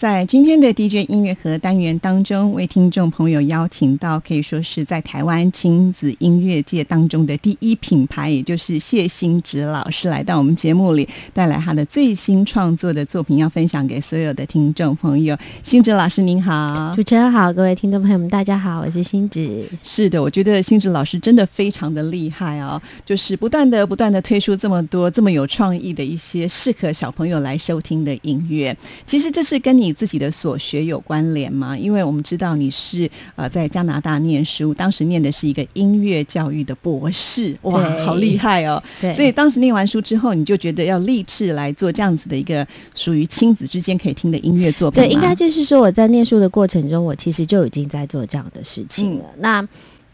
在今天的 DJ 音乐盒单元当中，为听众朋友邀请到可以说是在台湾亲子音乐界当中的第一品牌，也就是谢欣植老师来到我们节目里，带来他的最新创作的作品，要分享给所有的听众朋友。欣植老师您好，主持人好，各位听众朋友们大家好，我是欣植。是的，我觉得欣植老师真的非常的厉害哦，就是不断的不断的推出这么多这么有创意的一些适合小朋友来收听的音乐。其实这是跟你。你自己的所学有关联吗？因为我们知道你是呃在加拿大念书，当时念的是一个音乐教育的博士，哇，好厉害哦！对，所以当时念完书之后，你就觉得要立志来做这样子的一个属于亲子之间可以听的音乐作品。对，应该就是说我在念书的过程中，我其实就已经在做这样的事情了。那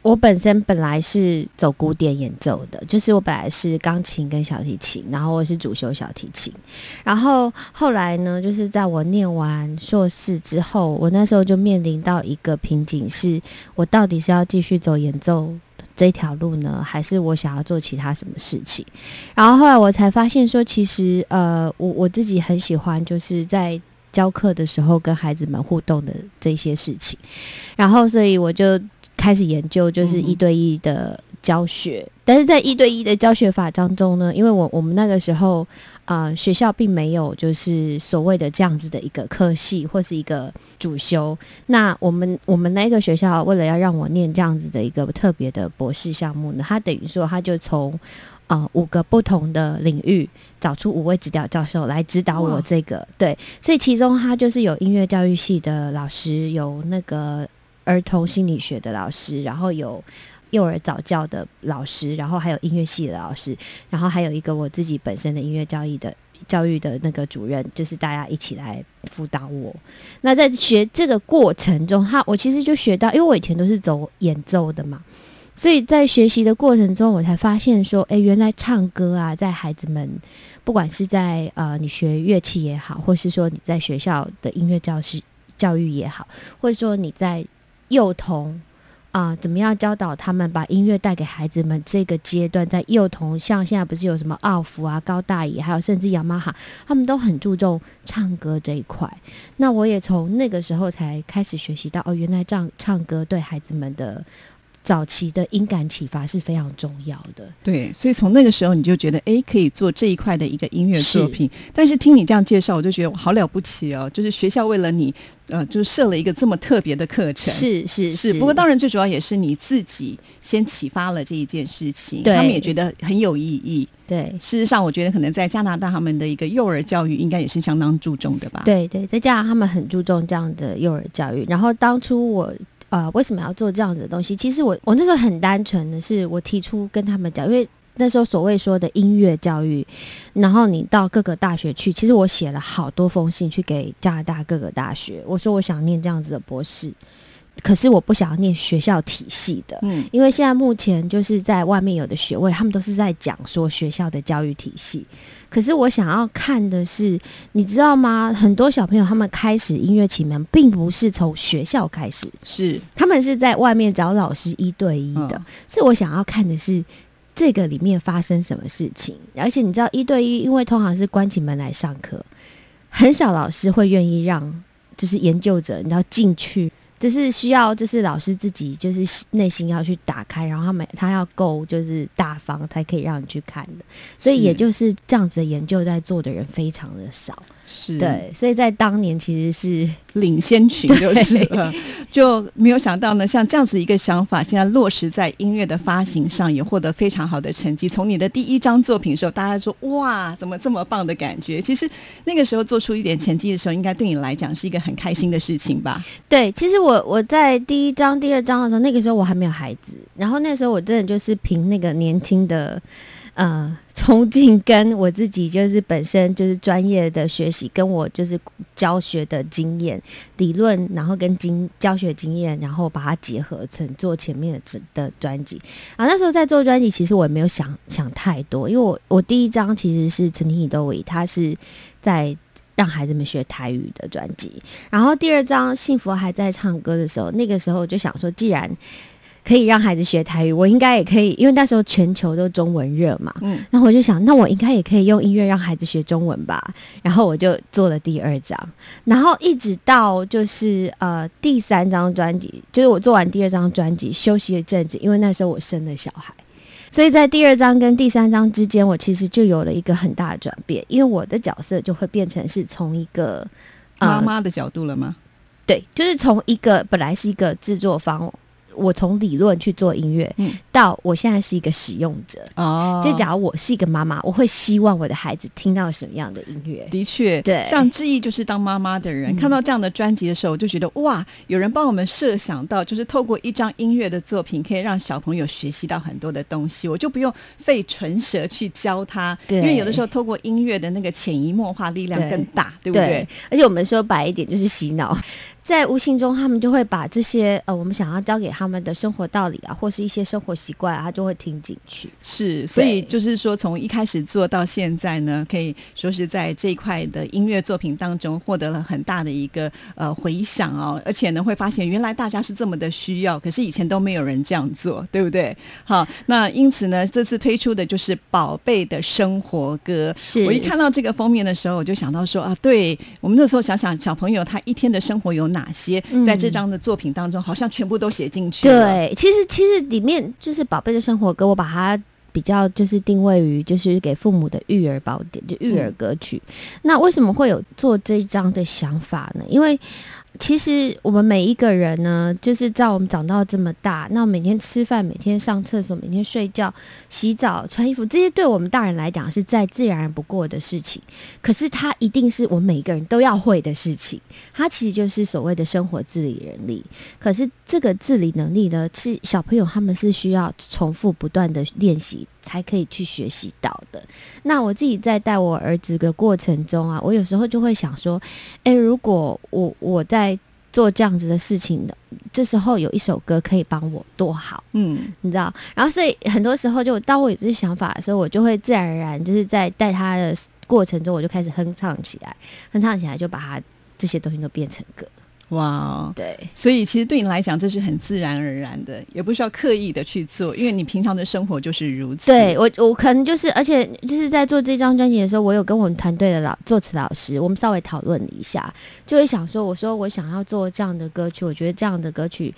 我本身本来是走古典演奏的，就是我本来是钢琴跟小提琴，然后我是主修小提琴，然后后来呢，就是在我念完硕士之后，我那时候就面临到一个瓶颈，是我到底是要继续走演奏这条路呢，还是我想要做其他什么事情？然后后来我才发现说，其实呃，我我自己很喜欢就是在教课的时候跟孩子们互动的这些事情，然后所以我就。开始研究就是一对一的教学，但是在一对一的教学法当中呢，因为我我们那个时候啊学校并没有就是所谓的这样子的一个课系或是一个主修，那我们我们那个学校为了要让我念这样子的一个特别的博士项目呢，他等于说他就从啊五个不同的领域找出五位指导教授来指导我这个。对，所以其中他就是有音乐教育系的老师，有那个。儿童心理学的老师，然后有幼儿早教的老师，然后还有音乐系的老师，然后还有一个我自己本身的音乐教育的教育的那个主任，就是大家一起来辅导我。那在学这个过程中，他我其实就学到，因为我以前都是走演奏的嘛，所以在学习的过程中，我才发现说，哎，原来唱歌啊，在孩子们不管是在呃你学乐器也好，或是说你在学校的音乐教师教育也好，或者说你在幼童啊，怎么样教导他们把音乐带给孩子们？这个阶段在幼童，像现在不是有什么奥福啊、高大爷，还有甚至雅马哈，他们都很注重唱歌这一块。那我也从那个时候才开始学习到，哦，原来这样唱歌对孩子们的。早期的音感启发是非常重要的，对，所以从那个时候你就觉得，哎，可以做这一块的一个音乐作品。但是听你这样介绍，我就觉得好了不起哦，就是学校为了你，呃，就设了一个这么特别的课程。是是是，不过当然最主要也是你自己先启发了这一件事情，他们也觉得很有意义。对，事实上我觉得可能在加拿大他们的一个幼儿教育应该也是相当注重的吧。对对，在加拿大他们很注重这样的幼儿教育。然后当初我。呃，为什么要做这样子的东西？其实我我那时候很单纯的是，我提出跟他们讲，因为那时候所谓说的音乐教育，然后你到各个大学去，其实我写了好多封信去给加拿大各个大学，我说我想念这样子的博士。可是我不想要念学校体系的，嗯，因为现在目前就是在外面有的学位，他们都是在讲说学校的教育体系。可是我想要看的是，你知道吗？很多小朋友他们开始音乐启蒙，并不是从学校开始，是他们是在外面找老师一对一的。所以我想要看的是这个里面发生什么事情。而且你知道，一对一，因为通常是关起门来上课，很少老师会愿意让就是研究者你要进去。就是需要就是老师自己就是内心要去打开，然后他们他要够就是大方才可以让你去看的，所以也就是这样子的研究在做的人非常的少，是对，所以在当年其实是领先群 就是了，就没有想到呢，像这样子一个想法，现在落实在音乐的发行上，也获得非常好的成绩。从你的第一张作品的时候，大家说哇，怎么这么棒的感觉？其实那个时候做出一点成绩的时候，应该对你来讲是一个很开心的事情吧？对，其实我我在第一章、第二章的时候，那个时候我还没有孩子，然后那时候我真的就是凭那个年轻的呃冲劲，跟我自己就是本身就是专业的学习，跟我就是教学的经验、理论，然后跟经教学经验，然后把它结合成做前面的的专辑。啊，那时候在做专辑，其实我也没有想想太多，因为我我第一张其实是陈婷都伟，他是在。让孩子们学台语的专辑，然后第二张《幸福还在唱歌》的时候，那个时候我就想说，既然可以让孩子学台语，我应该也可以，因为那时候全球都中文热嘛。嗯，然后我就想，那我应该也可以用音乐让孩子学中文吧。然后我就做了第二张，然后一直到就是呃第三张专辑，就是我做完第二张专辑休息一阵子，因为那时候我生了小孩。所以在第二章跟第三章之间，我其实就有了一个很大的转变，因为我的角色就会变成是从一个妈妈的角度了吗？对，就是从一个本来是一个制作方，我从理论去做音乐，嗯。到我现在是一个使用者。哦。就假如我是一个妈妈，我会希望我的孩子听到什么样的音乐？的确，对。像志毅就是当妈妈的人，嗯。看到这样的专辑的时候，我就觉得哇，有人帮我们设想到，就是透过一张音乐的作品，可以让小朋友学习到很多的东西，我就不用费唇舌去教他，对。因为有的时候透过音乐的那个潜移默化力量更大，对不对？而且我们说白一点，就是洗脑，在无形中他们就会把这些呃我们想要教给他们的生活道理啊，或是一些生活习惯啊，他就会听进去。是，所以就是说，从一开始做到现在呢，可以说是在这一块的音乐作品当中获得了很大的一个呃回响哦，而且呢，会发现原来大家是这么的需要，可是以前都没有人这样做，对不对？好，那因此呢，这次推出的就是《宝贝的生活歌》。是我一看到这个封面的时候，我就想到说啊，对我们那时候想想小朋友他一天的生活有哪些，嗯在这张的作品当中，好像全部都写进去了。对，其实其实里面就是宝贝的生活歌，我把它比较就是定位于就是给父母的育儿宝典，就育儿歌曲。那为什么会有做这一张的想法呢？因为其实我们每一个人呢，就是在我们长到这么大，那每天吃饭、每天上厕所、每天睡觉、洗澡、穿衣服，这些对我们大人来讲是再自然不过的事情。可是它一定是我们每一个人都要会的事情。它其实就是所谓的生活自理能力。可是这个自理能力呢，是小朋友他们是需要重复不断的练习才可以去学习到的。那我自己在带我儿子的过程中啊，我有时候就会想说，诶，如果我我在做这样子的事情的，这时候有一首歌可以帮我多好。嗯，你知道，然后所以很多时候就当我有这些想法的时候，我就会自然而然就是在带他的过程中，我就开始哼唱起来，哼唱起来就把他这些东西都变成歌。哇哦。对，所以其实对你来讲，这是很自然而然的，也不需要刻意的去做，因为你平常的生活就是如此。对我我可能就是，而且就是在做这张专辑的时候，我有跟我们团队的老作词老师，我们稍微讨论了一下，就会想说，我说我想要做这样的歌曲，我觉得这样的歌曲。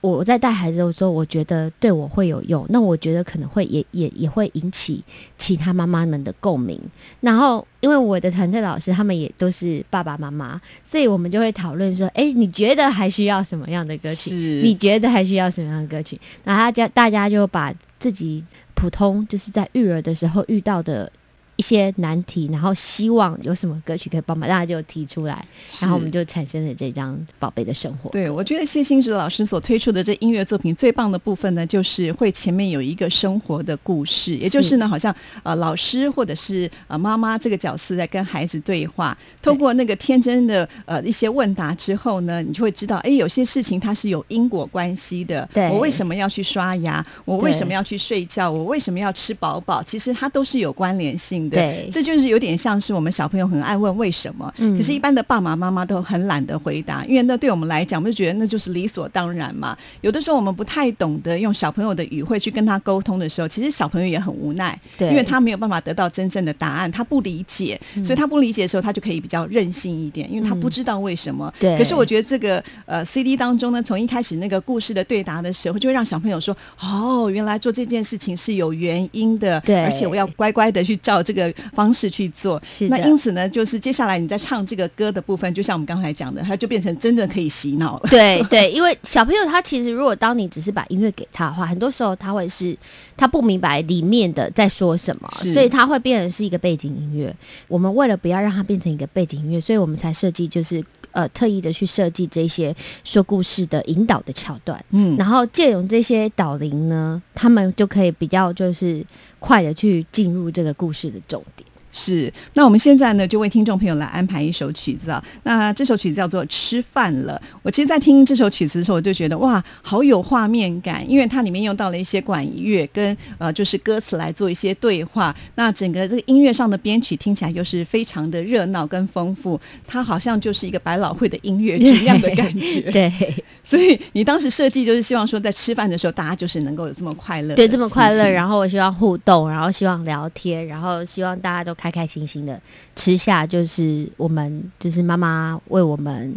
我我在带孩子的时候，我觉得对我会有用，那我觉得可能会也也也会引起其他妈妈们的共鸣。然后，因为我的团队老师他们也都是爸爸妈妈，所以我们就会讨论说，哎，你觉得还需要什么样的歌曲？你觉得还需要什么样的歌曲？然后大家大家就把自己普通就是在育儿的时候遇到的一些难题，然后希望有什么歌曲可以帮忙，大家就提出来，然后我们就产生了这张《宝贝的生活》。对，我觉得谢欣植老师所推出的这音乐作品最棒的部分呢，就是会前面有一个生活的故事，也就是呢，好像呃老师或者是呃妈妈这个角色在跟孩子对话，透过那个天真的呃一些问答之后呢，你就会知道，哎，有些事情它是有因果关系的。对我为什么要去刷牙？我为什么要去睡觉？我为什么要吃饱饱？其实它都是有关联性的。的。对。这就是有点像是我们小朋友很爱问为什么，嗯。可是，一般的爸爸妈妈都很懒得回答，因为那对我们来讲，我们就觉得那就是理所当然嘛。有的时候我们不太懂得用小朋友的语汇去跟他沟通的时候，其实小朋友也很无奈，对。因为他没有办法得到真正的答案，他不理解，嗯。所以他不理解的时候，他就可以比较任性一点，因为他不知道为什么。对。可是我觉得这个呃 CD 当中呢，从一开始那个故事的对答的时候，就会让小朋友说：“哦，原来做这件事情是有原因的，对。而且我要乖乖的去照这个方式去做。”是的那因此呢，就是接下来你在唱这个歌的部分，就像我们刚才讲的，它就变成真的可以洗脑了。对对，因为小朋友他其实如果当你只是把音乐给他的话，很多时候他会是他不明白里面的在说什么，所以他会变成是一个背景音乐。我们为了不要让它变成一个背景音乐，所以我们才设计就是呃特意的去设计这些说故事的引导的桥段。嗯，然后借用这些导灵呢，他们就可以比较就是快的去进入这个故事的重点。是，那我们现在呢，就为听众朋友来安排一首曲子啊。那这首曲子叫做《吃饭了》。我其实，在听这首曲子的时候，我就觉得哇，好有画面感，因为它里面用到了一些管乐跟呃，就是歌词来做一些对话。那整个这个音乐上的编曲听起来又是非常的热闹跟丰富，它好像就是一个百老汇的音乐剧一样的感觉。对所以你当时设计就是希望说，在吃饭的时候，大家就是能够有这么快乐，对，这么快乐，然后我希望互动，然后希望聊天，然后希望大家都开开心心的吃下，就是我们就是妈妈为我们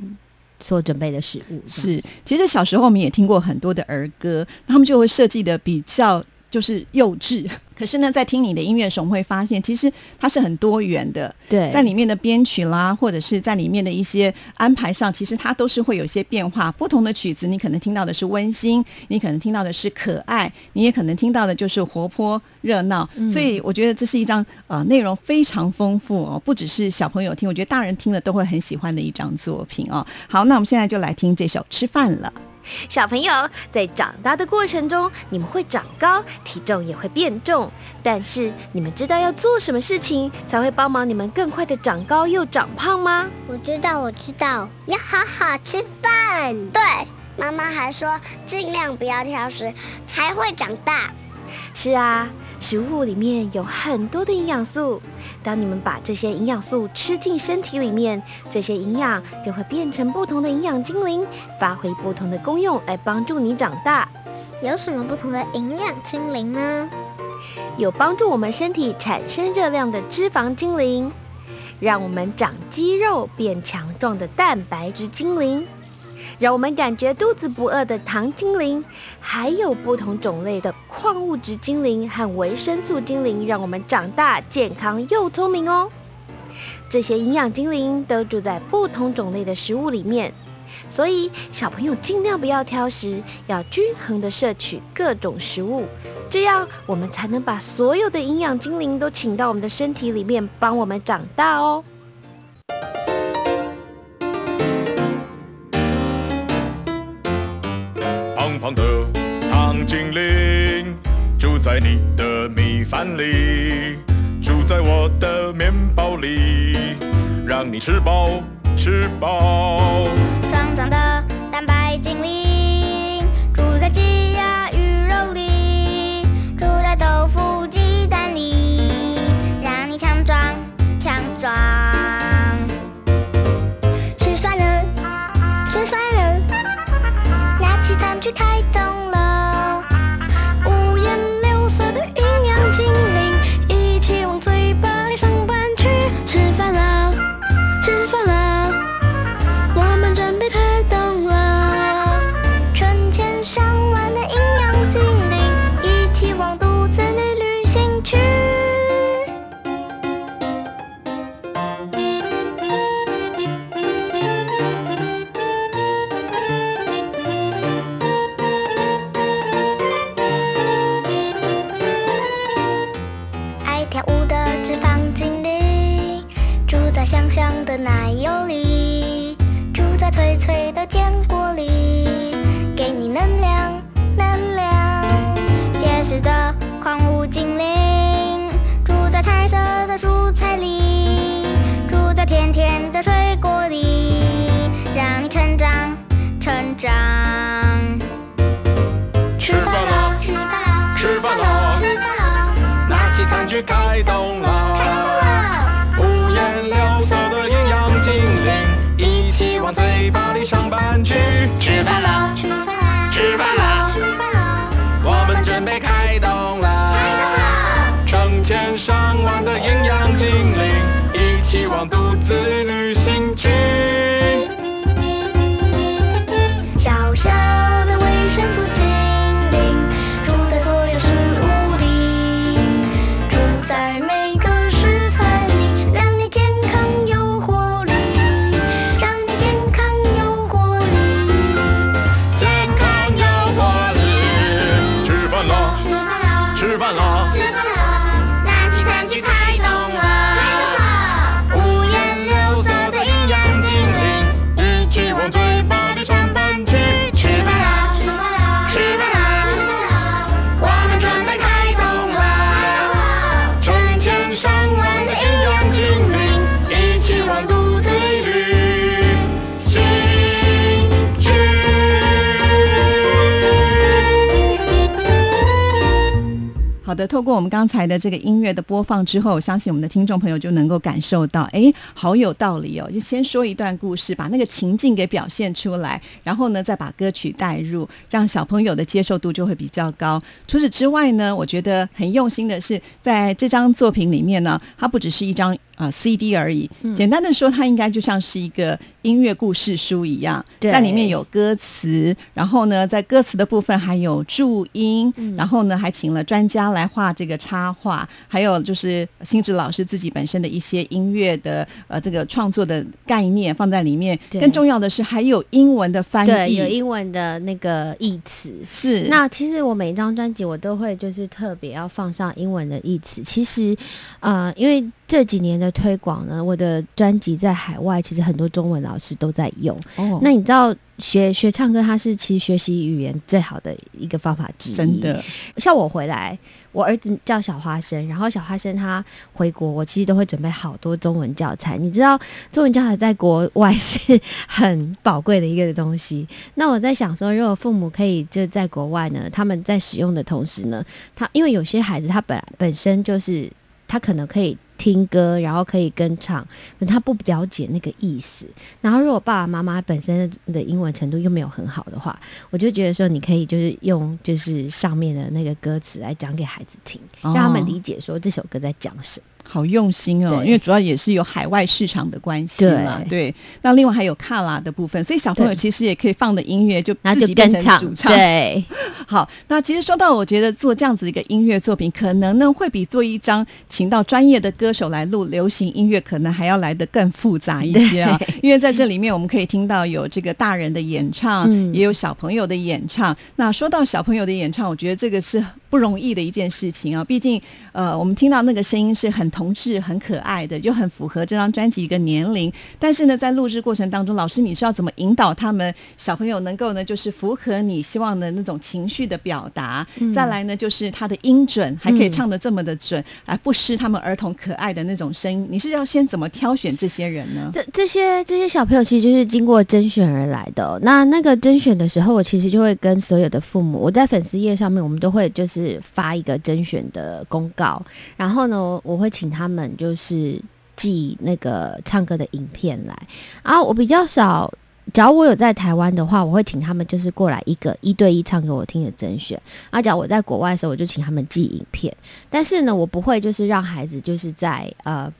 所准备的食物。是，其实小时候我们也听过很多的儿歌，他们就会设计的比较就是幼稚。可是呢，在听你的音乐的时候，我们会发现其实它是很多元的，对，在里面的编曲啦，或者是在里面的一些安排上，其实它都是会有一些变化。不同的曲子，你可能听到的是温馨，你可能听到的是可爱，你也可能听到的就是活泼热闹。所以我觉得这是一张呃内容非常丰富哦，不只是小朋友听，我觉得大人听了都会很喜欢的一张作品哦。好，那我们现在就来听这首《吃饭了》。小朋友在长大的过程中，你们会长高，体重也会变重。但是你们知道要做什么事情才会帮忙你们更快的长高又长胖吗？我知道，我知道，要好好吃饭。对，妈妈还说尽量不要挑食，才会长大。是啊，食物里面有很多的营养素。当你们把这些营养素吃进身体里面，这些营养就会变成不同的营养精灵，发挥不同的功用来帮助你长大。有什么不同的营养精灵呢？有帮助我们身体产生热量的脂肪精灵，让我们长肌肉变强壮的蛋白质精灵，让我们感觉肚子不饿的糖精灵，还有不同种类的矿物质精灵和维生素精灵，让我们长大健康又聪明哦。这些营养精灵都住在不同种类的食物里面。所以，小朋友尽量不要挑食，要均衡的摄取各种食物，这样我们才能把所有的营养精灵都请到我们的身体里面，帮我们长大哦。精灵住在你的米饭里，住在我的面包里，让你吃饱吃饱。壮壮的蛋白精灵住在鸡鸭鱼肉里，住在豆腐鸡蛋里，让你强壮强壮。吃饭了，吃饭了，拿起餐具开动了，好的，透过我们刚才的这个音乐的播放之后，我相信我们的听众朋友就能够感受到，哎，好有道理哦。就先说一段故事，把那个情境给表现出来，然后呢，再把歌曲带入，这样小朋友的接受度就会比较高。除此之外呢，我觉得很用心的是，在这张作品里面呢，它不只是一张。啊，CD 而已。简单的说，它应该就像是一个音乐故事书一样，在里面有歌词，然后呢，在歌词的部分还有注音，然后呢，还请了专家来画这个插画，还有就是新智老师自己本身的一些音乐的呃这个创作的概念放在里面。更重要的是，还有英文的翻译，对，有英文的那个译词。是。那其实我每一张专辑我都会就是特别要放上英文的译词。其实，呃，因为。这几年的推广呢，我的专辑在海外其实很多中文老师都在用。哦，那你知道学学唱歌，它是其实学习语言最好的一个方法之一。真的，像我回来，我儿子叫小花生，然后小花生他回国，我其实都会准备好多中文教材。你知道，中文教材在国外是很宝贵的一个东西。那我在想说，如果父母可以就在国外呢，他们在使用的同时呢，他因为有些孩子他本来本身就是他可能可以。听歌，然后可以跟唱，可他不了解那个意思。然后，如果爸爸妈妈本身的英文程度又没有很好的话，我就觉得说，你可以就是用就是上面的那个歌词来讲给孩子听，让他们理解说这首歌在讲什么。好用心哦，因为主要也是有海外市场的关系嘛。对，那另外还有卡拉的部分，所以小朋友其实也可以放的音乐就自己变成。主唱。对，好，那其实说到，我觉得做这样子一个音乐作品，可能呢会比做一张请到专业的歌手来录流行音乐，可能还要来的更复杂一些啊。因为在这里面，我们可以听到有这个大人的演唱，也有小朋友的演唱。那说到小朋友的演唱，我觉得这个是不容易的一件事情啊。毕竟，呃，我们听到那个声音是很。同志很可爱的，就很符合这张专辑一个年龄。但是呢，在录制过程当中，老师你是要怎么引导他们小朋友能够呢，就是符合你希望的那种情绪的表达？再来呢，就是他的音准还可以唱的这么的准，而不失他们儿童可爱的那种声音。你是要先怎么挑选这些人呢？这这些这些小朋友其实就是经过甄选而来的。那那个甄选的时候，我其实就会跟所有的父母，我在粉丝页上面，我们都会就是是发一个甄选的公告，然后呢，我会请。他们就是寄那个唱歌的影片来，然后我比较少，假如我有在台湾的话，我会请他们就是过来一个一对一唱给我听的甄选。啊，假如我在国外的时候，我就请他们寄影片。但是呢，我不会就是让孩子就是在呃，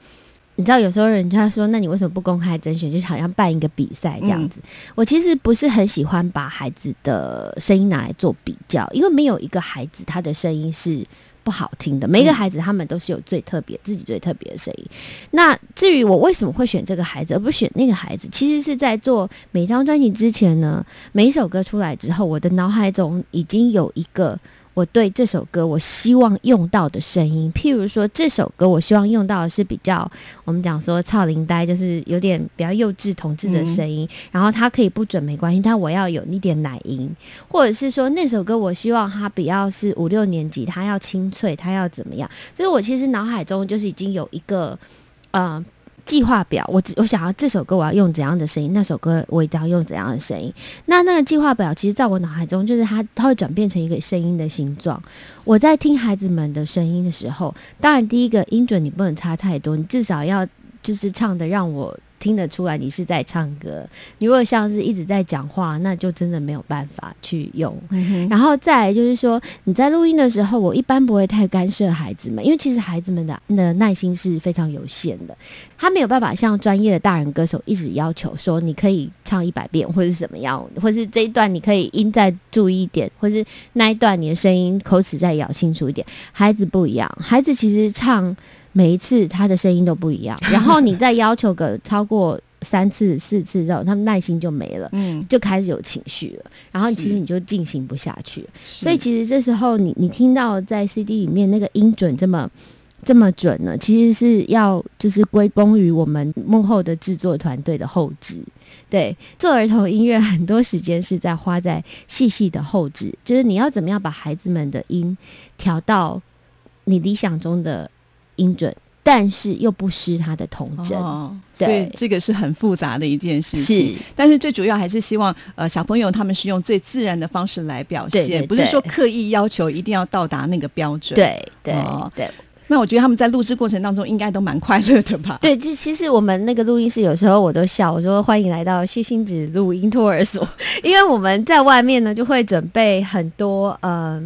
你知道有时候人家说，那你为什么不公开甄选？就好像办一个比赛这样子。我其实不是很喜欢把孩子的声音拿来做比较，因为没有一个孩子他的声音是。不好听的，每一个孩子他们都是有最特别、自己最特别的声音。那至于我为什么会选这个孩子而不选那个孩子，其实是在做每张专辑之前呢，每一首歌出来之后，我的脑海中已经有一个。我对这首歌，我希望用到的声音，譬如说这首歌，我希望用到的是比较我们讲说“操林呆”，就是有点比较幼稚、同志的声音。然后它可以不准没关系，但我要有一点奶音，或者是说那首歌，我希望它比较是五六年级，它要清脆，它要怎么样？所以我其实脑海中就是已经有一个，呃。计划表，我我想要这首歌我要用怎样的声音，那首歌我一定要用怎样的声音。那那个计划表，其实在我脑海中，就是它它会转变成一个声音的形状。我在听孩子们的声音的时候，当然第一个音准你不能差太多，你至少要就是唱的让我。听得出来你是在唱歌，你如果像是一直在讲话，那就真的没有办法去用。然后再来就是说，你在录音的时候，我一般不会太干涉孩子们，因为其实孩子们的的耐心是非常有限的，他没有办法像专业的大人歌手一直要求说你可以唱一百遍或者是怎么样，或是这一段你可以音再注意一点，或是那一段你的声音口齿再咬清楚一点。孩子不一样，孩子其实唱。每一次他的声音都不一样，然后你再要求个超过三次、四次之后，他们耐心就没了，嗯，就开始有情绪了，然后其实你就进行不下去。所以其实这时候你你听到在 CD 里面那个音准这么这么准呢，其实是要就是归功于我们幕后的制作团队的后置。对，做儿童音乐很多时间是在花在细细的后置，就是你要怎么样把孩子们的音调到你理想中的。音准，但是又不失它的童真。哦，所以这个是很复杂的一件事情。是，但是最主要还是希望呃小朋友他们是用最自然的方式来表现，对对不是说刻意要求一定要到达那个标准。，对对哦对那我觉得他们在录制过程当中应该都蛮快乐的吧？对，就其实我们那个录音室有时候我都笑，我说欢迎来到谢星子录音托儿所，因为我们在外面呢就会准备很多呃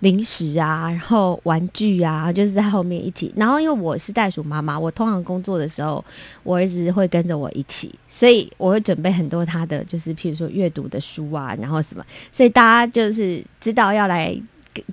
零食啊，然后玩具啊，就是在后面一起。然后因为我是袋鼠妈妈，我通常工作的时候，我儿子会跟着我一起，所以我会准备很多他的就是譬如说阅读的书啊，然后什么，所以大家就是知道要来。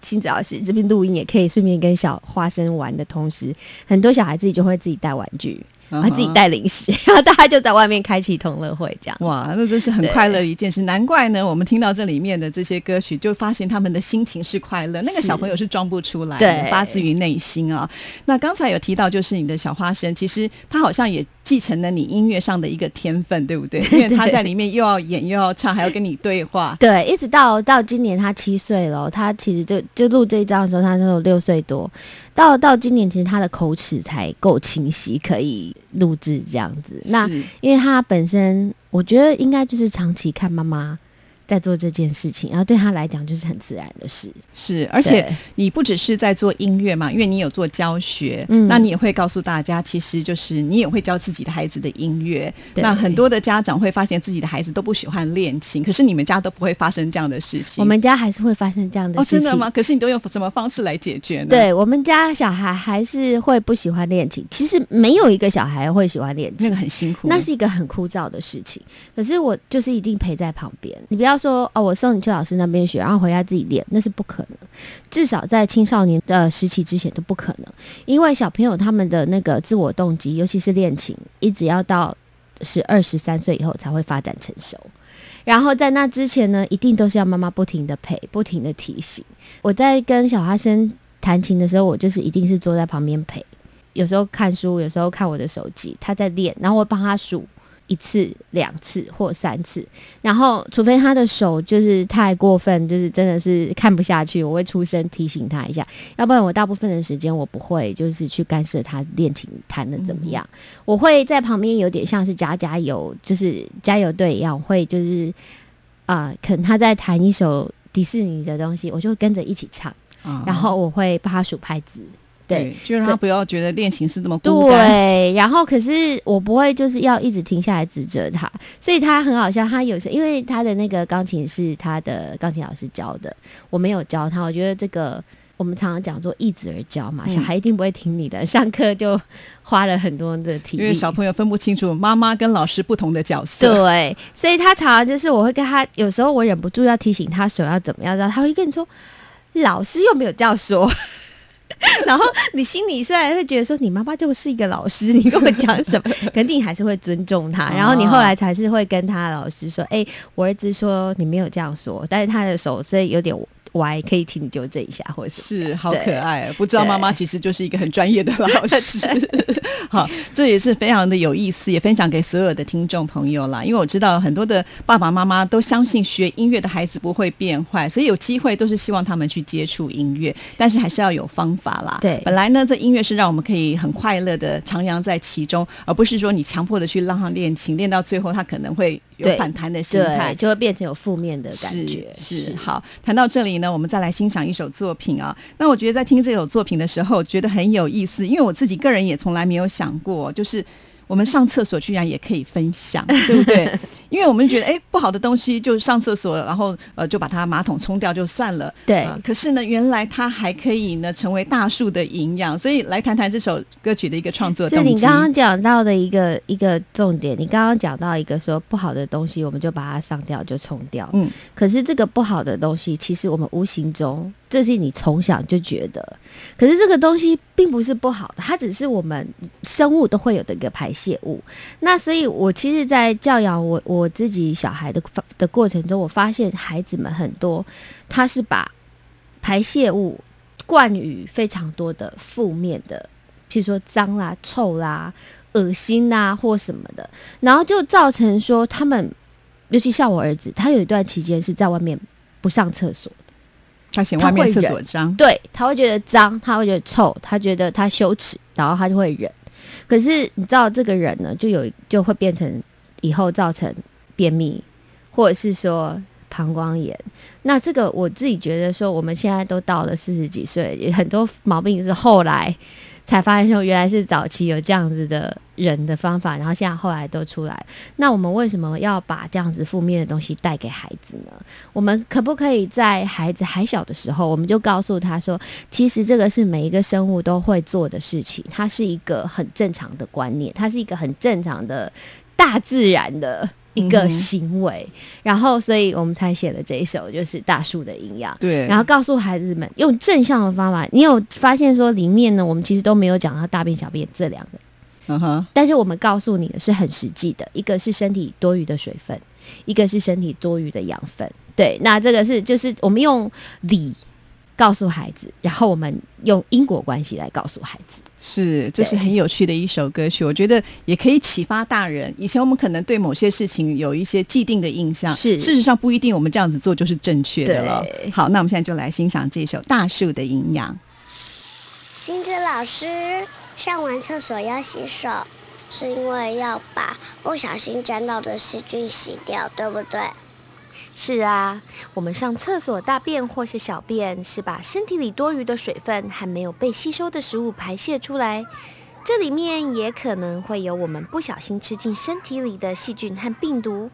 亲子老师这边录音也可以顺便跟小花生玩的同时，很多小孩自己就会自己带玩具，嗯然后自己带零食，然后大家就在外面开启同乐会这样。哇，那真是很快乐的一件事。难怪呢，我们听到这里面的这些歌曲，就发现他们的心情是快乐。那个小朋友是装不出来的，发自于内心啊。那刚才有提到，就是你的小花生，其实他好像也继承了你音乐上的一个天分，对不对？因为他在里面又要演又要唱，还要跟你对话。对，一直到到今年他七岁了，他其实就就录这一张的时候，他那时候六岁多，到到今年其实他的口齿才够清晰，可以录制这样子。那因为他本身，我觉得应该就是长期看妈妈在做这件事情，然后对他来讲就是很自然的事。是，而且你不只是在做音乐嘛，因为你有做教学，嗯那你也会告诉大家，其实就是你也会教自己的孩子的音乐。那很多的家长会发现自己的孩子都不喜欢练琴，可是你们家都不会发生这样的事情。我们家还是会发生这样的哦，事情。真的吗？可是你都用什么方式来解决呢？，对我们家小孩还是会不喜欢练琴，其实没有一个小孩会喜欢练琴那个。很辛苦。那是一个很枯燥的事情，可是我就是一定陪在旁边。你不要说哦，我送你去老师那边学，然后回家自己练，那是不可能。至少在青少年的时期之前都不可能，因为小朋友他们的那个自我动机，尤其是练琴，一直要到十二十三岁以后才会发展成熟。然后在那之前呢，一定都是要妈妈不停的陪，不停的提醒。我在跟小花生弹琴的时候，我就是一定是坐在旁边陪，有时候看书，有时候看我的手机，他在练，然后我帮他数一次、两次或三次，然后除非他的手就是太过分，就是真的是看不下去，我会出声提醒他一下，要不然我大部分的时间我不会就是去干涉他恋情弹的怎么样，我会在旁边有点像是加加油，就是加油队一样，我会就是啊、呃可能他在弹一首迪士尼的东西，我就会跟着一起唱，啊然后我会帮他数拍子。对，就让他不要觉得恋情是这么孤单。对，然后可是我不会就是要一直停下来指责他，所以他很好笑。他有时因为他的那个钢琴是他的钢琴老师教的，我没有教他。我觉得这个我们常常讲做一子而教嘛，嗯小孩一定不会听你的，上课就花了很多的体力。因为小朋友分不清楚妈妈跟老师不同的角色。对，所以他常常就是我会跟他，有时候我忍不住要提醒他手要怎么样，然后他会跟你说，老师又没有这样说。然后你心里虽然会觉得说你妈妈就是一个老师，你跟我讲什么，肯定还是会尊重他。然后你后来才是会跟他老师说，哎、我儿子说你没有这样说，但是他的手是有点歪，可以请你纠正一下，或者是是好可爱，不知道妈妈其实就是一个很专业的老 师。好，这也是非常的有意思，也分享给所有的听众朋友啦。因为我知道很多的爸爸妈妈都相信学音乐的孩子不会变坏，所以有机会都是希望他们去接触音乐，但是还是要有方法啦。对本来呢，这音乐是让我们可以很快乐的徜徉在其中，而不是说你强迫的去让他练琴，练到最后他可能会有反弹的心态，。就会变成有负面的感觉。是是好，谈到这里呢，那我们再来欣赏一首作品啊。那我觉得在听这首作品的时候，觉得很有意思，因为我自己个人也从来没有想过，就是。我们上厕所居然也可以分享，对不对？因为我们觉得，哎，不好的东西就上厕所，然后呃就把它马桶冲掉就算了。对呃可是呢，原来它还可以呢成为大树的营养，所以来谈谈这首歌曲的一个创作是。你刚刚讲到的一个一个重点，你刚刚讲到一个说不好的东西，我们就把它上掉就冲掉。嗯，可是这个不好的东西，其实我们无形中，这是你从小就觉得，可是这个东西并不是不好的，它只是我们生物都会有的一个排泄物。那所以，我其实，在教养我我自己小孩的的过程中，我发现孩子们很多，他是把排泄物冠予非常多的负面的，譬如说脏啦、臭啦、恶心啦或什么的，然后就造成说他们，尤其像我儿子，他有一段期间是在外面不上厕所，他嫌外面厕所脏，对，他会觉得脏，他会觉得臭，他觉得他羞耻，然后他就会忍。可是你知道，这个人呢，就有就会变成以后造成便秘，或者是说膀胱炎。那这个我自己觉得说，我们现在都到了四十几岁，有很多毛病是后来才发现说，原来是早期有这样子的人的方法，然后现在后来都出来。那我们为什么要把这样子负面的东西带给孩子呢？我们可不可以在孩子还小的时候，我们就告诉他说，其实这个是每一个生物都会做的事情，它是一个很正常的观念，它是一个很正常的大自然的一个行为。然后，所以我们才写了这一首，就是大树的营养。对，然后告诉孩子们用正向的方法。你有发现说里面呢，我们其实都没有讲到大便、小便这两个，嗯哼，但是我们告诉你的是很实际的，一个是身体多余的水分，一个是身体多余的养分。对，那这个是就是我们用理告诉孩子，然后我们用因果关系来告诉孩子。是，这是很有趣的一首歌曲，我觉得也可以启发大人。以前我们可能对某些事情有一些既定的印象，是事实上不一定我们这样子做就是正确的了对。好，那我们现在就来欣赏这首《大树的营养》。星子老师，上完厕所要洗手，是因为要把不小心沾到的细菌洗掉，对不对？是啊，我们上厕所大便或是小便，是把身体里多余的水分和没有被吸收的食物排泄出来。这里面也可能会有我们不小心吃进身体里的细菌和病毒。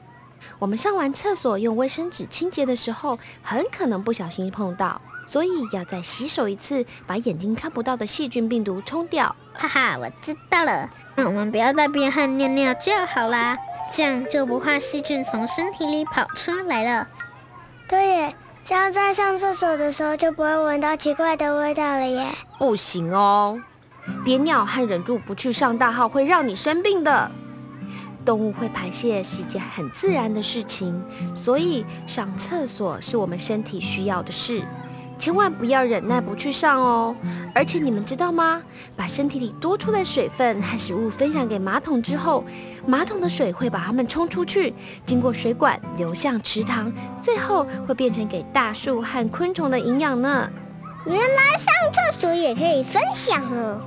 我们上完厕所用卫生纸清洁的时候，很可能不小心碰到，所以要再洗手一次，把眼睛看不到的细菌病毒冲掉。哈哈，我知道了。那我们不要再便和尿尿就好啦，这样就不怕细菌从身体里跑出来了。对耶，这样在上厕所的时候就不会闻到奇怪的味道了耶。不行哦，憋尿和忍住不去上大号会让你生病的。动物会排泄是一件很自然的事情，所以上厕所是我们身体需要的事，千万不要忍耐不去上哦。而且你们知道吗？把身体里多出的水分和食物分享给马桶之后，马桶的水会把它们冲出去，经过水管流向池塘，最后会变成给大树和昆虫的营养呢。原来上厕所也可以分享哦。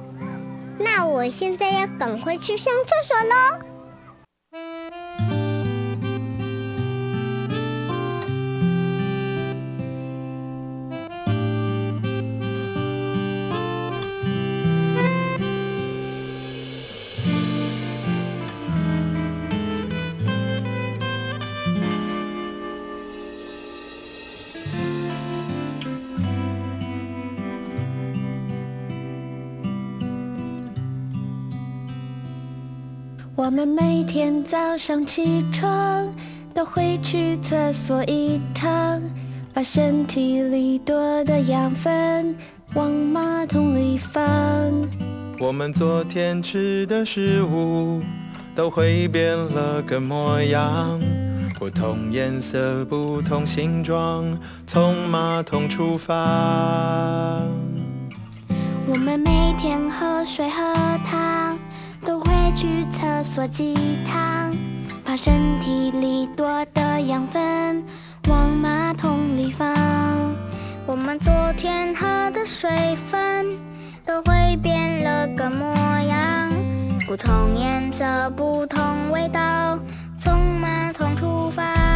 那我现在要赶快去上厕所喽。我们每天早上起床都会去厕所一趟，把身体里多的养分往马桶里放。我们昨天吃的食物都会变了个模样，不同颜色、不同形状，从马桶出发。我们每天喝水喝汤，去厕所鸡汤，把身体里多的养分往马桶里放。我们昨天喝的水分都会变了个模样，不同颜色、不同味道，从马桶出发。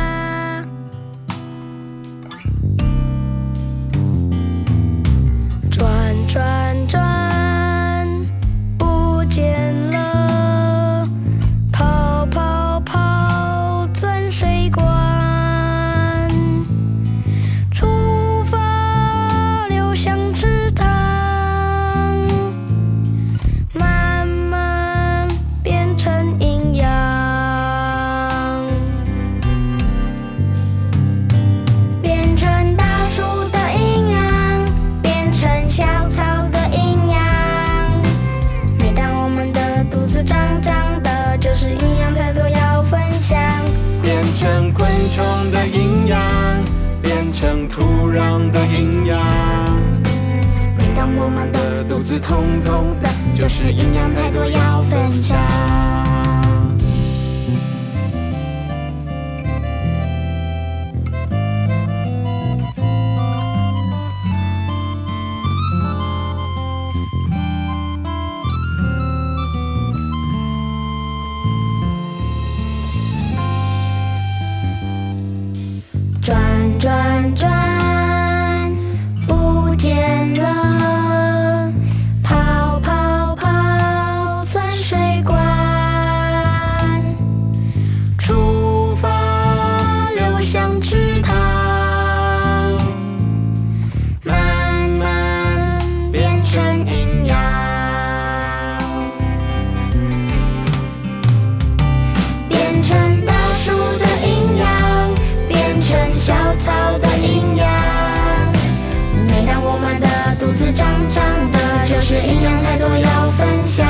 子胀胀的就是营养太多要分享，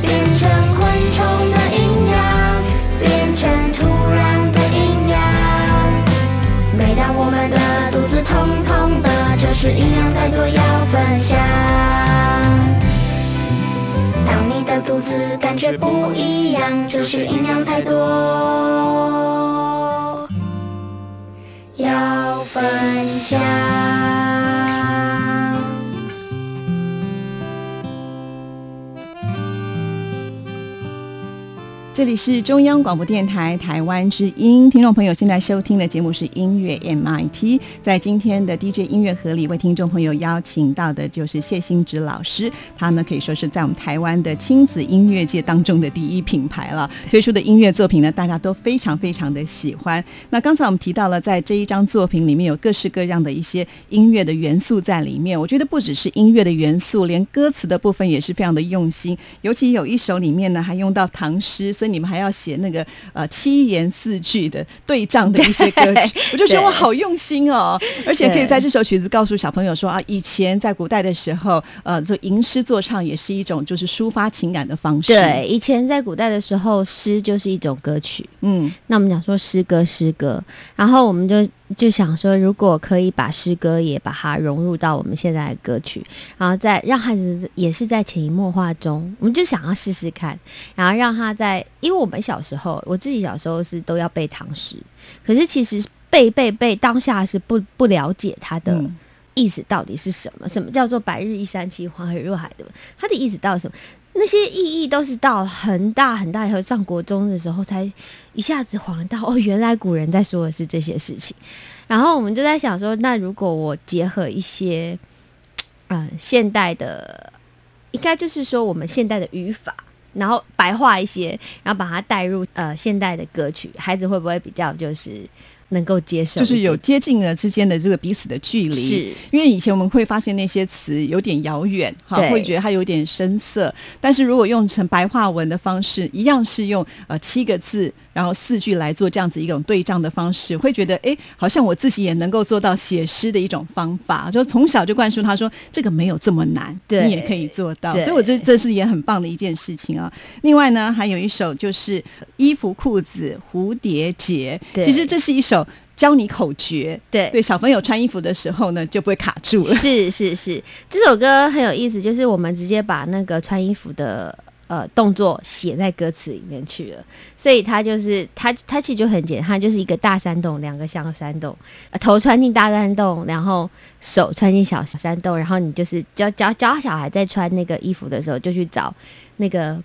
变成昆虫的营养，变成土壤的营养。每当我们的肚子痛痛的，就是营养太多要分享。当你的肚子感觉不一样，就是营养太多要分享。这里是中央广播电台台湾之音，听众朋友现在收听的节目是音乐 MIT。在今天的 DJ 音乐盒里，为听众朋友邀请到的就是谢欣植老师，他呢可以说是在我们台湾的亲子音乐界当中的第一品牌了。推出的音乐作品呢，大家都非常非常的喜欢。那刚才我们提到了，在这一张作品里面有各式各样的一些音乐的元素在里面。我觉得不只是音乐的元素，连歌词的部分也是非常的用心。尤其有一首里面呢，还用到唐诗，所以你们还要写那个呃七言四句的对仗的一些歌曲，我就觉得我好用心哦，而且可以在这首曲子告诉小朋友说啊，以前在古代的时候，呃，做吟诗作唱也是一种就是抒发情感的方式。对，以前在古代的时候，诗就是一种歌曲。嗯，那我们讲说诗歌，诗歌，然后我们就就想说，如果可以把诗歌也把它融入到我们现在的歌曲，然后再让孩子也是在潜移默化中，我们就想要试试看，然后让他在，因为我们小时候，我自己小时候是都要背唐诗，可是其实背背背当下是不不了解他的嗯意思到底是什么，什么叫做白日依山尽，黄河入海的，他的意思到底是什么？那些意义都是到很大很大以后上国中的时候才一下子恍然到哦，原来古人在说的是这些事情。然后我们就在想说，那如果我结合一些，嗯、现代的，应该就是说我们现代的语法，然后白话一些，然后把它带入呃现代的歌曲，孩子会不会比较就是能够接受？就是有接近了之间的这个彼此的距离。是因为以前我们会发现那些词有点遥远，哈，会觉得它有点生涩。但是如果用成白话文的方式，一样是用呃七个字，然后四句来做这样子一种对仗的方式，会觉得哎，好像我自己也能够做到写诗的一种方法。就从小就灌输他说，这个没有这么难，对你也可以做到。所以我觉得这是也很棒的一件事情啊。另外呢，还有一首就是衣服裤子蝴蝶结，其实这是一首。教你口诀，对对，小朋友穿衣服的时候呢，就不会卡住了。是是是，这首歌很有意思，就是我们直接把那个穿衣服的呃动作写在歌词里面去了，所以他就是他，他其实就很简单，它就是一个大山洞，两个小山洞，呃头穿进大山洞，然后手穿进小山洞，然后你就是教教教小孩在穿那个衣服的时候，就去找那个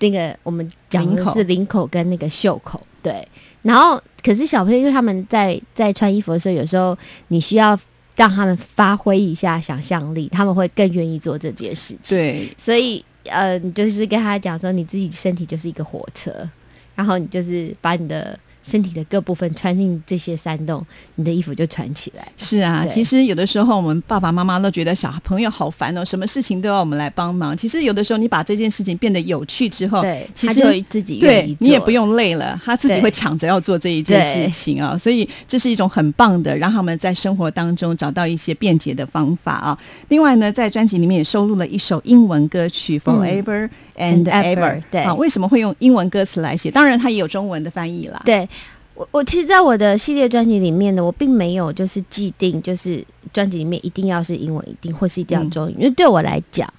那个我们讲的是领口。跟那个袖口，对，然后可是小朋友因为他们在在穿衣服的时候，有时候你需要让他们发挥一下想象力，他们会更愿意做这件事情。，对，所以呃，你就是跟他讲说，你自己身体就是一个火车，然后你就是把你的身体的各部分穿进这些山洞，你的衣服就穿起来。是啊。其实有的时候我们爸爸妈妈都觉得小朋友好烦哦，什么事情都要我们来帮忙。其实有的时候你把这件事情变得有趣之后，对，其实他就自己对你也不用累了，他自己会抢着要做这一件事情啊，所以这是一种很棒的，让他们在生活当中找到一些便捷的方法啊。另外呢，在专辑里面也收录了一首英文歌曲《Forever and Ever》，对啊，为什么会用英文歌词来写？当然，它也有中文的翻译啦。对我，我其实，在我的系列专辑里面呢，我并没有就是既定，就是专辑里面一定要是英文，一定或是一定要嗯中语，因为对我来讲，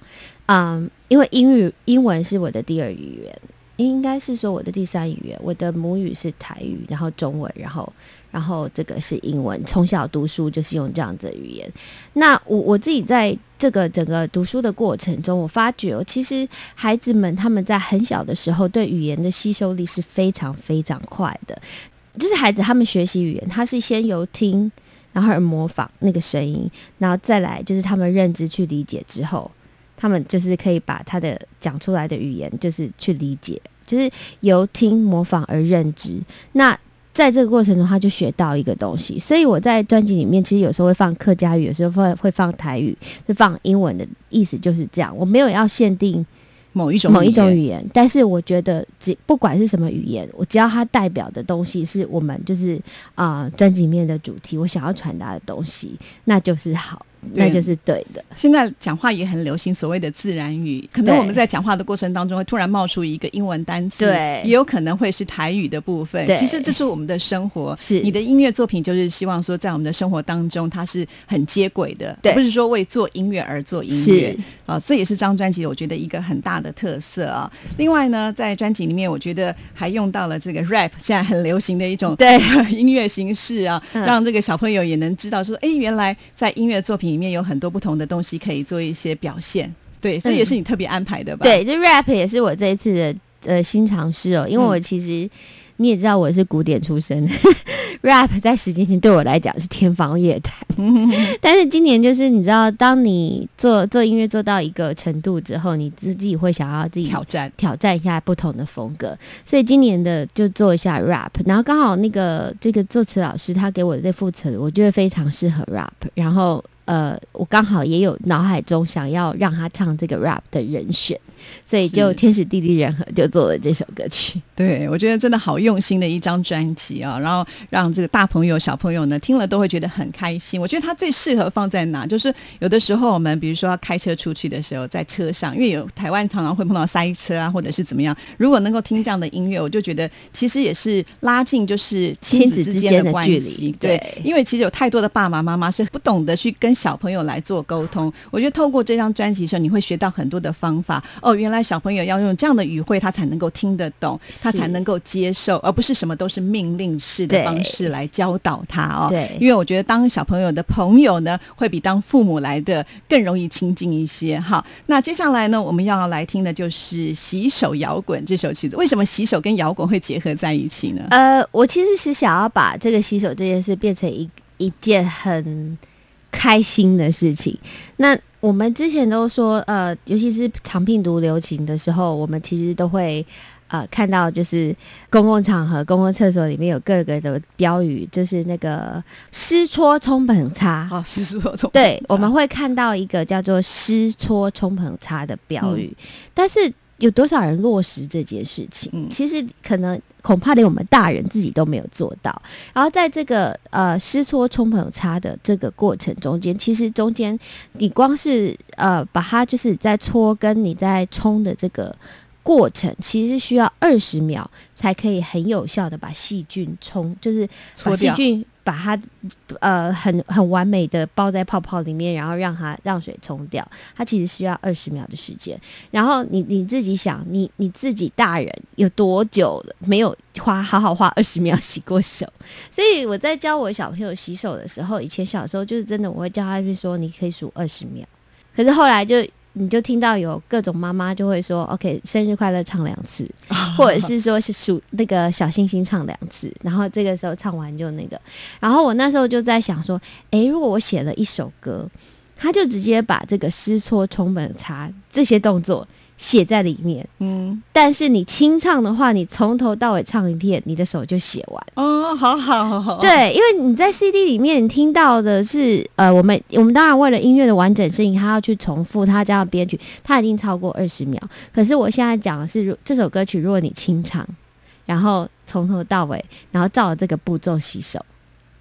嗯，因为英语英文是我的第二语言，应该是说我的第三语言，我的母语是台语，然后中文，然后然后这个是英文。从小读书就是用这样子的语言。那我我自己在这个整个读书的过程中，我发觉哦，其实孩子们他们在很小的时候对语言的吸收力是非常非常快的。就是孩子他们学习语言，他是先由听，然后而模仿那个声音，然后再来就是他们认知去理解之后，他们就是可以把他的讲出来的语言就是去理解，就是由听模仿而认知。那在这个过程中，他就学到一个东西。所以我在专辑里面其实有时候会放客家语，有时候会会放台语，会放英文的意思就是这样。我没有要限定某一种某一种语言，但是我觉得只不管是什么语言，我只要它代表的东西是我们就是啊专辑里面的主题，我想要传达的东西，那就是好。那就是对的。现在讲话也很流行所谓的自然语，可能我们在讲话的过程当中会突然冒出一个英文单词，对也有可能会是台语的部分。对其实这是我们的生活，是你的音乐作品就是希望说在我们的生活当中它是很接轨的，对而不是说为做音乐而做音乐是。啊，这也是这张专辑我觉得一个很大的特色啊。另外呢，在专辑里面，我觉得还用到了这个 rap，现在很流行的一种对 音乐形式啊，嗯让这个小朋友也能知道说，哎，原来在音乐作品里面有很多不同的东西可以做一些表现。对，这也是你特别安排的吧？对，这 rap 也是我这一次的呃新尝试哦，因为我其实、你也知道我是古典出身，rap 在十年前对我来讲是天方夜谭，但是今年就是你知道，当你做做音乐做到一个程度之后，你自己会想要自己挑战。挑战一下不同的风格，所以今年的就做一下 rap，然后刚好那个这个作词老师他给我的这副词，我觉得非常适合 rap，然后呃，我刚好也有脑海中想要让他唱这个 rap 的人选，所以就天时地利人和就做了这首歌曲。对，我觉得真的好用心的一张专辑啊，然后让这个大朋友、小朋友呢听了都会觉得很开心。我觉得它最适合放在哪，就是有的时候我们比如说要开车出去的时候，在车上，因为有台湾常常会碰到塞车啊，或者是怎么样，如果能够听这样的音乐，我就觉得其实也是拉近就是亲亲子之间的关。系对，对因为其实有太多的爸爸妈妈是不懂得去跟小朋友来做沟通。我觉得透过这张专辑的时候，你会学到很多的方法。哦，原来小朋友要用这样的语汇，他才能够听得懂，他才能够接受，而不是什么都是命令式的方式来教导他哦。对因为我觉得当小朋友的朋友呢，会比当父母来的更容易亲近一些。好，那接下来呢，我们要来听的就是《洗手摇滚》这首曲子。为什么洗手跟摇滚会结合在一起呢？呃，我其实是想要把这个洗手这件事变成一一件很开心的事情。那我们之前都说，呃，尤其是长病毒流行的时候，我们其实都会。呃，看到就是公共场合、公共厕所里面有各个的标语，就是那个湿搓冲捧擦，好，是说从对，我们会看到一个叫做“湿搓冲捧擦”的标语，但是有多少人落实这件事情？嗯其实可能恐怕连我们大人自己都没有做到。然后在这个呃湿搓冲捧擦的这个过程中间，其实中间你光是呃把它就是在搓跟你在冲的这个。过程其实需要二十秒才可以很有效的把细菌冲，就是把细菌把它呃很很完美的包在泡泡里面，然后让它让水冲掉。它其实需要二十秒的时间。然后你你自己想，你你自己大人有多久没有花好好花二十秒洗过手？所以我在教我小朋友洗手的时候，以前小时候就是真的我会教他去说你可以数二十秒，可是后来就。你就听到有各种妈妈就会说，OK，生日快乐唱两次，或者是说是数那个小星星唱两次，然后这个时候唱完就那个，然后我那时候就在想说，诶，如果我写了一首歌，他就直接把这个湿搓冲本擦这些动作写在里面，嗯，但是你清唱的话，你从头到尾唱一遍，你的手就写完。哦，好好好好，对，因为你在 CD 里面你听到的是，呃，我们我们当然为了音乐的完整声音，它要去重复，它加上编曲，它已经超过二十秒。可是我现在讲的是，如这首歌曲，如果你清唱，然后从头到尾，然后照着这个步骤洗手，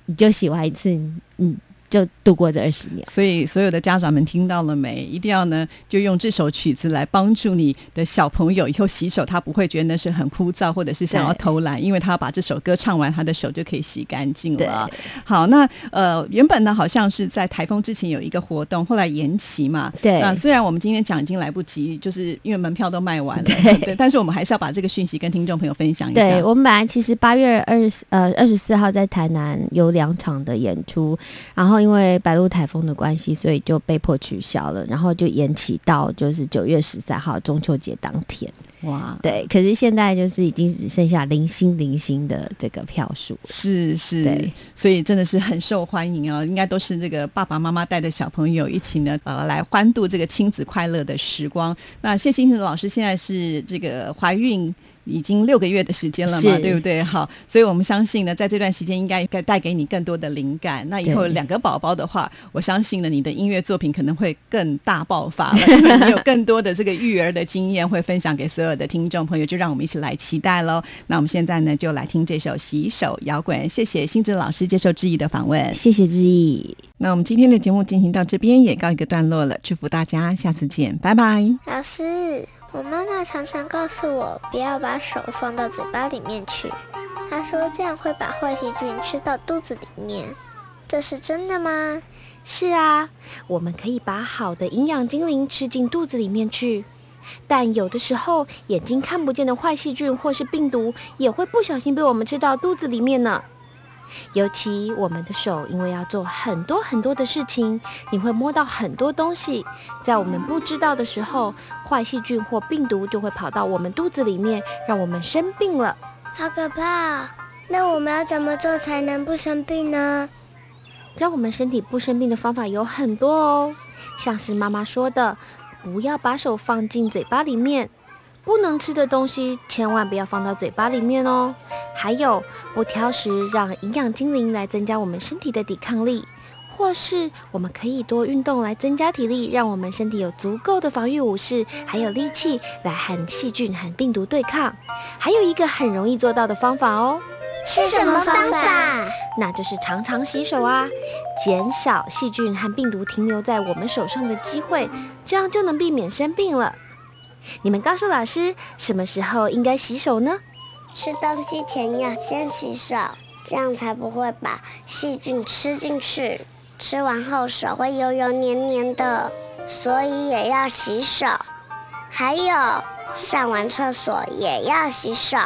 你就洗完一次，你你就度过这二十年。所以所有的家长们听到了没？一定要呢，就用这首曲子来帮助你的小朋友以后洗手，他不会觉得那是很枯燥，或者是想要偷懒，因为他要把这首歌唱完，他的手就可以洗干净了。好，那呃，原本呢好像是在台风之前有一个活动，后来延期嘛。对那虽然我们今天讲已经来不及，就是因为门票都卖完了，对 对，但是我们还是要把这个讯息跟听众朋友分享一下。对我们本来其实八月二十呃二十四号在台南有两场的演出，然后因为白鹿台风的关系，所以就被迫取消了，然后就延期到就是九月十三号中秋节当天。哇，对，可是现在就是已经只剩下零星零星的这个票数。是是对，所以真的是很受欢迎哦。应该都是这个爸爸妈妈带着小朋友一起呢，呃，来欢度这个亲子快乐的时光。那谢欣欣老师现在是这个怀孕已经六个月的时间了嘛，对不对？好，所以我们相信呢，在这段时间应该该带给你更多的灵感。那以后两个宝宝的话，我相信呢，你的音乐作品可能会更大爆发了，因为你有更多的这个育儿的经验会分享给所有的听众朋友，就让我们一起来期待喽。那我们现在呢，就来听这首《洗手摇滚》，谢谢新哲老师接受志毅的访问。谢谢志毅。那我们今天的节目进行到这边也告一个段落了，祝福大家，下次见，拜拜。老师，我妈妈常常告诉我不要把手放到嘴巴里面去，她说这样会把坏细菌吃到肚子里面。这是真的吗？是啊，我们可以把好的营养精灵吃进肚子里面去，但有的时候眼睛看不见的坏细菌或是病毒也会不小心被我们吃到肚子里面呢。尤其我们的手，因为要做很多很多的事情，你会摸到很多东西，在我们不知道的时候，坏细菌或病毒就会跑到我们肚子里面，让我们生病了。好可怕、哦！那我们要怎么做才能不生病呢？让我们身体不生病的方法有很多哦，像是妈妈说的，不要把手放进嘴巴里面，不能吃的东西千万不要放到嘴巴里面哦。还有，不挑食，让营养精灵来增加我们身体的抵抗力，或是我们可以多运动来增加体力，让我们身体有足够的防御武士，还有力气来和细菌和病毒对抗。还有一个很容易做到的方法哦。是什么方法？那就是常常洗手啊，减少细菌和病毒停留在我们手上的机会，这样就能避免生病了。你们告诉老师，什么时候应该洗手呢？吃东西前要先洗手，这样才不会把细菌吃进去。吃完后手会油油黏黏的，所以也要洗手。还有，上完厕所也要洗手。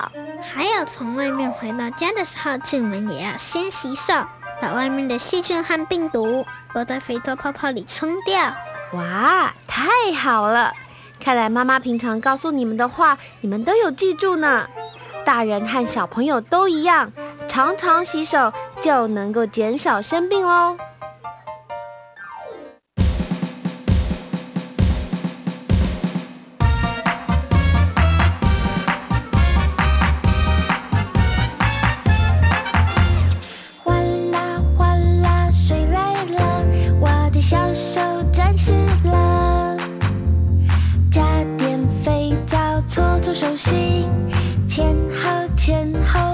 还有从外面回到家的时候，进门也要先洗手，把外面的细菌和病毒都在肥皂泡泡里冲掉。哇，太好了！看来妈妈平常告诉你们的话，你们都有记住呢。大人和小朋友都一样，常常洗手就能够减少生病哦。手心，前后前后